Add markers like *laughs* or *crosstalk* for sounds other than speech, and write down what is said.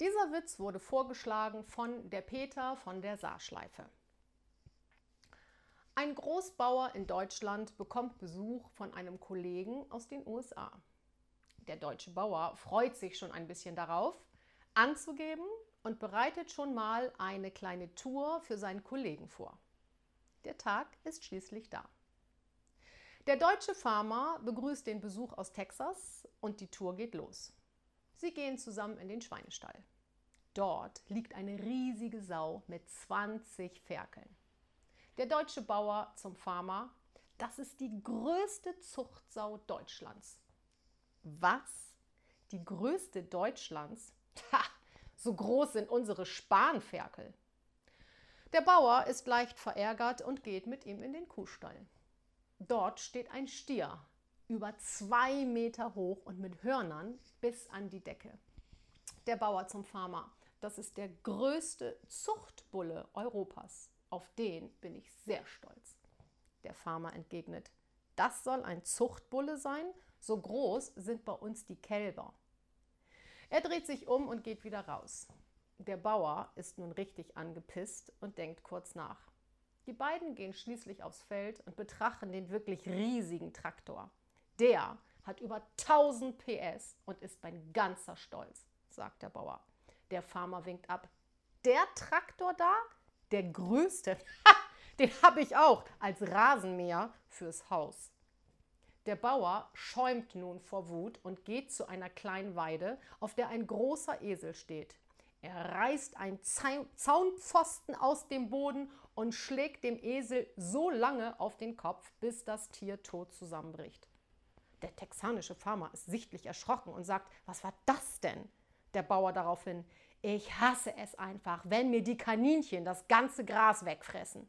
Dieser Witz wurde vorgeschlagen von der Peter von der Saarschleife. Ein Großbauer in Deutschland bekommt Besuch von einem Kollegen aus den USA. Der deutsche Bauer freut sich schon ein bisschen darauf, anzugeben und bereitet schon mal eine kleine Tour für seinen Kollegen vor. Der Tag ist schließlich da. Der deutsche Farmer begrüßt den Besuch aus Texas und die Tour geht los. Sie gehen zusammen in den Schweinestall. Dort liegt eine riesige Sau mit 20 Ferkeln. Der deutsche Bauer zum Farmer, das ist die größte Zuchtsau Deutschlands. Was? Die größte Deutschlands? Ha, so groß sind unsere Spanferkel. Der Bauer ist leicht verärgert und geht mit ihm in den Kuhstall. Dort steht ein Stier, über zwei Meter hoch und mit Hörnern bis an die Decke. Der Bauer zum Farmer. Das ist der größte Zuchtbulle Europas. Auf den bin ich sehr stolz. Der Farmer entgegnet, das soll ein Zuchtbulle sein? So groß sind bei uns die Kälber. Er dreht sich um und geht wieder raus. Der Bauer ist nun richtig angepisst und denkt kurz nach. Die beiden gehen schließlich aufs Feld und betrachten den wirklich riesigen Traktor. Der hat über 1000 PS und ist mein ganzer Stolz, sagt der Bauer. Der Farmer winkt ab. Der Traktor da? Der größte? *laughs* den habe ich auch als Rasenmäher fürs Haus. Der Bauer schäumt nun vor Wut und geht zu einer kleinen Weide, auf der ein großer Esel steht. Er reißt einen Zaunpfosten aus dem Boden und schlägt dem Esel so lange auf den Kopf, bis das Tier tot zusammenbricht. Der texanische Farmer ist sichtlich erschrocken und sagt, was war das denn? Der Bauer daraufhin, ich hasse es einfach, wenn mir die Kaninchen das ganze Gras wegfressen.